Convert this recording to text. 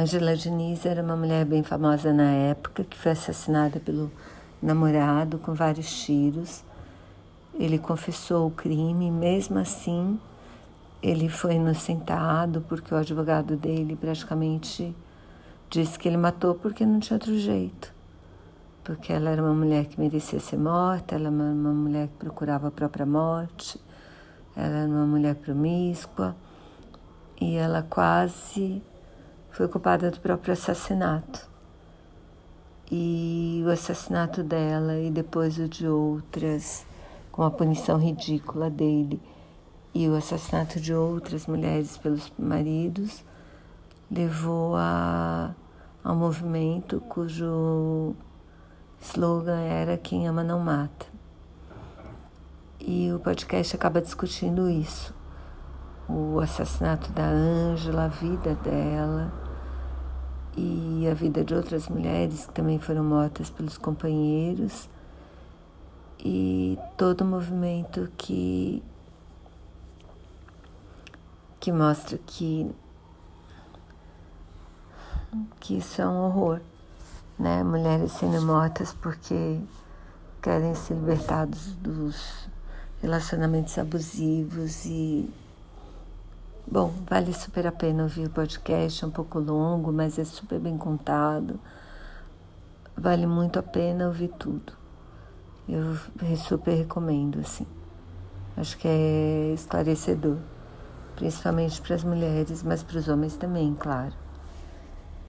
Angela Diniz era uma mulher bem famosa na época que foi assassinada pelo namorado com vários tiros. Ele confessou o crime, mesmo assim, ele foi inocentado porque o advogado dele praticamente disse que ele matou porque não tinha outro jeito. Porque ela era uma mulher que merecia ser morta, ela era uma mulher que procurava a própria morte, ela era uma mulher promíscua e ela quase foi culpada do próprio assassinato. E o assassinato dela e depois o de outras, com a punição ridícula dele, e o assassinato de outras mulheres pelos maridos, levou a, a um movimento cujo slogan era Quem ama não mata. E o podcast acaba discutindo isso o assassinato da Ângela, a vida dela e a vida de outras mulheres que também foram mortas pelos companheiros e todo o movimento que que mostra que que isso é um horror, né? Mulheres sendo mortas porque querem ser libertados dos relacionamentos abusivos e Bom, vale super a pena ouvir o podcast, é um pouco longo, mas é super bem contado. Vale muito a pena ouvir tudo. Eu super recomendo, assim. Acho que é esclarecedor, principalmente para as mulheres, mas para os homens também, claro.